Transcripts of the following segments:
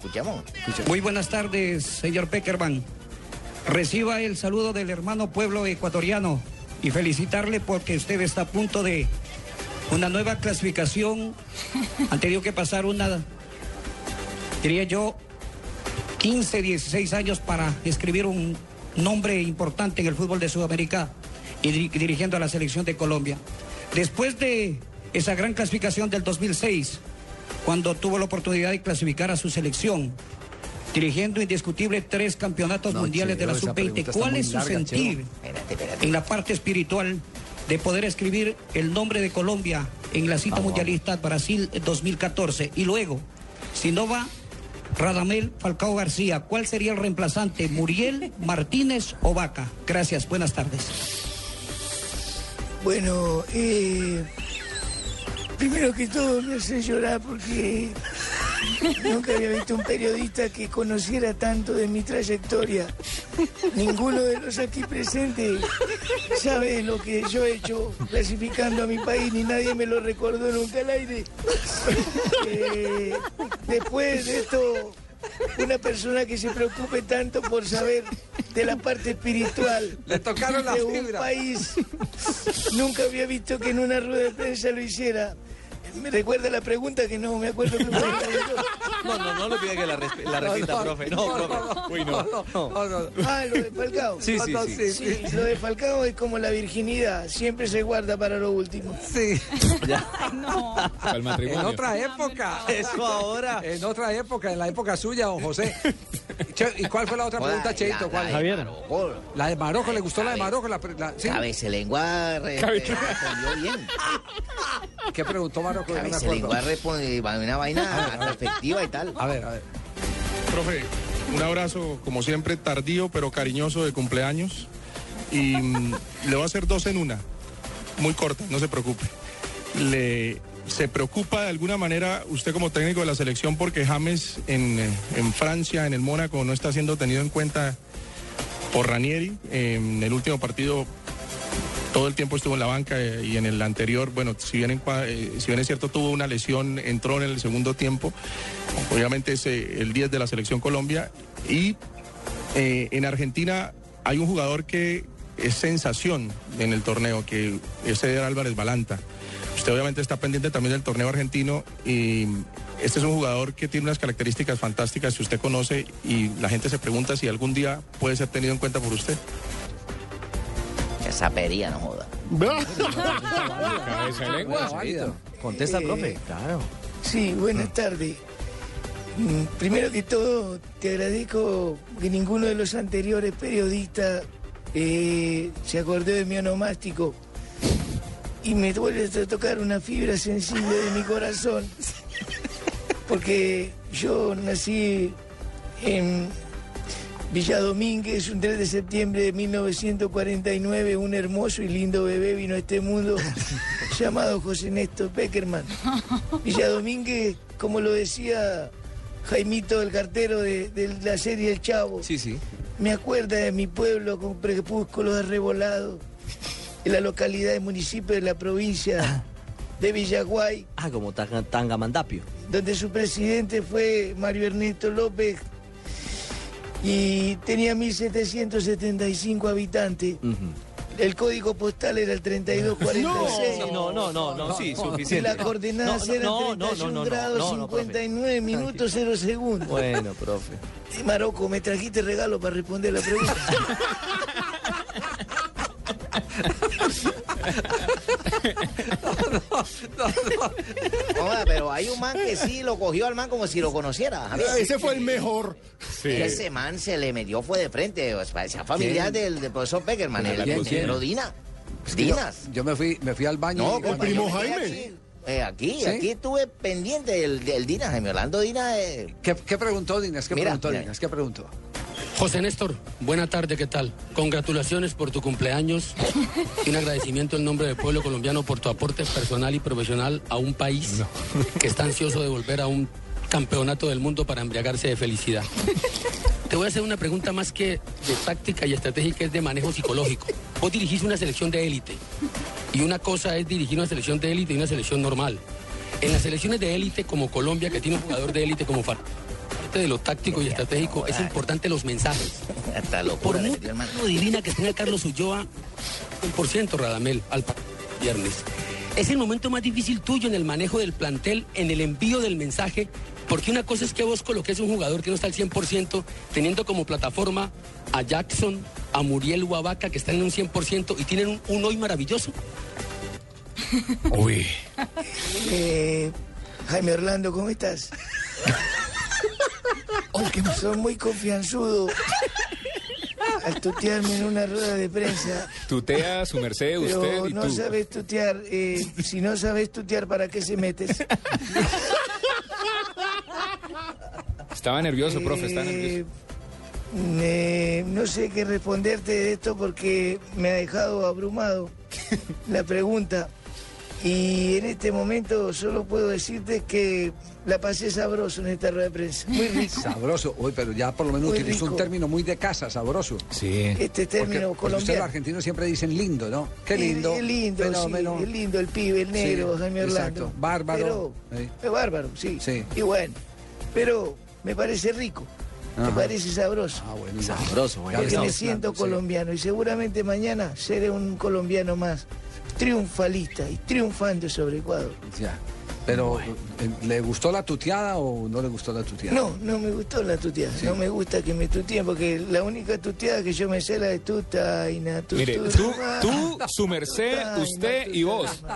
escuchemos. Muy buenas tardes, señor Peckerman. Reciba el saludo del hermano pueblo ecuatoriano y felicitarle porque usted está a punto de una nueva clasificación. Han tenido que pasar una, diría yo, 15, 16 años para escribir un nombre importante en el fútbol de Sudamérica y diri- dirigiendo a la selección de Colombia. Después de esa gran clasificación del 2006, cuando tuvo la oportunidad de clasificar a su selección, dirigiendo indiscutible tres campeonatos No, mundiales de la Cheo, esa sub-20, pregunta está ¿cuál es su larga, sentir Cheo. Espérate, espérate. en la parte espiritual de poder escribir el nombre de Colombia en la cita mundialista Brasil 2014? Y luego, si no va Radamel Falcao García, ¿cuál sería el reemplazante? ¿Muriel, Martínez o Vaca? Gracias, buenas tardes. Bueno, eh, primero que todo me hace llorar porque nunca había visto un periodista que conociera tanto de mi trayectoria. Ninguno de los aquí presentes sabe lo que yo he hecho clasificando a mi país, ni nadie me lo recordó nunca al aire. Eh, después de esto, una persona que se preocupe tanto por saber de la parte espiritual Le tocaron la de un fibra. país nunca había visto que en una rueda de prensa lo hiciera. ¿Me recuerda la pregunta que no me acuerdo? No, no, no le pida que la, resp- la repita, profe. No, profe. Uy, no. no, no, no. Ah, lo de Falcao. Sí, sí, No, no, sí. Sí, lo de Falcao es como la virginidad, siempre se guarda para lo último. Sí, Para el en otra época. Eso ahora. En otra época, en la época suya, don José. Che, ¿Y cuál fue la otra pregunta, Cheito? la- ¿Cuál? la de Javier. La de Marocco, ¿le gustó la de Cabe- Marocco? La, la- sí. Cabecilengua re- Cabe- respondió bien. ¿Qué preguntó Marocco? No me acuerdo. Cabecilengua respondió una vaina efectiva y tal. A ver, a ver. Profe, un abrazo, como siempre, tardío pero cariñoso de cumpleaños. Y mm, le voy a hacer dos en una, muy corta, no se preocupe. Le, ¿Se preocupa de alguna manera usted como técnico de la selección porque James en, eh, en Francia, en el Mónaco, no está siendo tenido en cuenta por Ranieri? En el último partido todo el tiempo estuvo en la banca eh, y en el anterior, bueno, eh, si bien es cierto tuvo una lesión, entró en el segundo tiempo, obviamente es eh, el 10 de la selección Colombia y en Argentina hay un jugador que es sensación en el torneo, que es Eder Álvarez Balanta. Usted obviamente está pendiente también del torneo argentino y este es un jugador que tiene unas características fantásticas que usted conoce y la gente se pregunta si algún día puede ser tenido en cuenta por usted. Sapería, no joda. Cabeza de Bueno, válido. Contesta, Eh, profe. Claro. Sí, buenas tardes. Mm, Primero que todo, te agradezco que ninguno de los anteriores periodistas eh, se acordó de mi onomástico y me vuelve a tocar una fibra sensible de mi corazón. Porque yo nací en Villa Domínguez un 3 de septiembre de 1949. Un hermoso y lindo bebé vino a este mundo llamado José Néstor Peckerman. Villa Domínguez, como lo decía Jaimito, el cartero de, de la serie El Chavo, Sí, sí. me acuerda de mi pueblo con crepúsculos arrebolados, en la localidad y municipio de la provincia de Villaguay, Ah, como tanga- Tangamandapio. donde su presidente fue Mario Ernesto López y tenía 1.775 habitantes. El código postal era el 3246. Sí, no, no, no, no, sí, Y suficiente. las coordenadas No, no, eran no, no, 31 no, no, grados, no, no, profe. 59 minutos, 0 segundos. Bueno, profe. Marocco, me trajiste regalo para responder la pregunta. Pero hay un man que sí lo cogió al man como si lo conociera. Javier. Ese fue el mejor. Ese man se le metió, fue de frente. parecía familiar del, del profesor Peckerman, el ¿Quién, consejero quién? Dina. Yo, Dinas. yo me fui, me fui al baño. No, compa, primo Jaime. Aquí, eh, aquí, ¿Sí? aquí estuve pendiente del, del Dina, Jaime Orlando Dina. eh, ¿Qué, qué preguntó Dinas? ¿Qué Mira, preguntó mira. Dinas? ¿Qué preguntó? José Néstor, buena tarde, ¿qué tal? Congratulaciones por tu cumpleaños y un agradecimiento en nombre del pueblo colombiano por tu aporte personal y profesional a un país que está ansioso de volver a un campeonato del mundo para embriagarse de felicidad. Te voy a hacer una pregunta más que de táctica y estratégica, es de manejo psicológico. Vos dirigís una selección de élite y una cosa es dirigir una selección de élite y una selección normal. En las selecciones de élite como Colombia, que tiene un jugador de élite como Far aparte de lo táctico y estratégico, es importante los mensajes. Hasta Por muy divina que tenga Carlos Ulloa, 100% Radamel al viernes. Es el momento más difícil tuyo en el manejo del plantel, en el envío del mensaje, porque una cosa es que vos coloques un jugador que no está al 100%, teniendo como plataforma a Jackson, a Muriel Huavaca, que están en un 100% y tienen un, un hoy maravilloso. Uy. Eh, Jaime Orlando, ¿cómo estás? Son muy confianzudo al tutearme en una rueda de prensa. Tutea su merced, usted y no tú. sabes tutear. eh, si no sabes tutear, ¿para qué se metes? Estaba nervioso, profe, está Eh, nervioso. eh, no sé qué responderte de esto porque me ha dejado abrumado la pregunta. Y en este momento solo puedo decirte que la pasé sabroso en esta rueda de prensa. Muy rico. Sabroso. Uy, pero ya por lo menos utilizó un término muy de casa, sabroso. Sí. Este Porque, término porque ustedes los colombiano. argentinos siempre dicen lindo, ¿no? Qué lindo. Es lindo, fenómeno. sí, es lindo el pibe, el negro, Sí, Jaime Orlando. exacto. Bárbaro. Pero, es bárbaro, sí. Sí. Y bueno, pero me parece rico, me parece sabroso. Ah, bueno. Sabroso, bueno. Porque me siento hablando, sí. colombiano y seguramente mañana seré un colombiano más triunfalista y triunfando sobre Ecuador. Pero, eh, ¿le gustó la tuteada o no le gustó la tuteada? No, no me gustó la tuteada, no me gusta que me tuteen porque la única tuteada que yo me sé la de tuta y na, tu, Mire, tu, tú, ma. tú, su merced, usted y vos.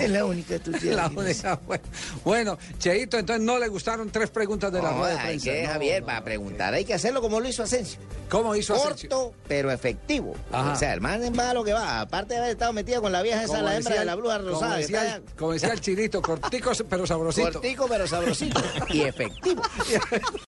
Es la única tuteada. La única- bueno, bueno, Cheito, entonces no le gustaron tres preguntas de la No, rueda hay que, No, Javier, para preguntar hay que hacerlo como lo hizo Asensio. ¿Cómo hizo Asensio? Corto, pero efectivo. Ajá. O sea, el man va a lo que va. Aparte de haber estado metido con la vieja esa, la hembra decía de la bruja rosada. Como decía el chilito, cortico pero sabrosito. Cortico, pero sabrosito. y efectivo.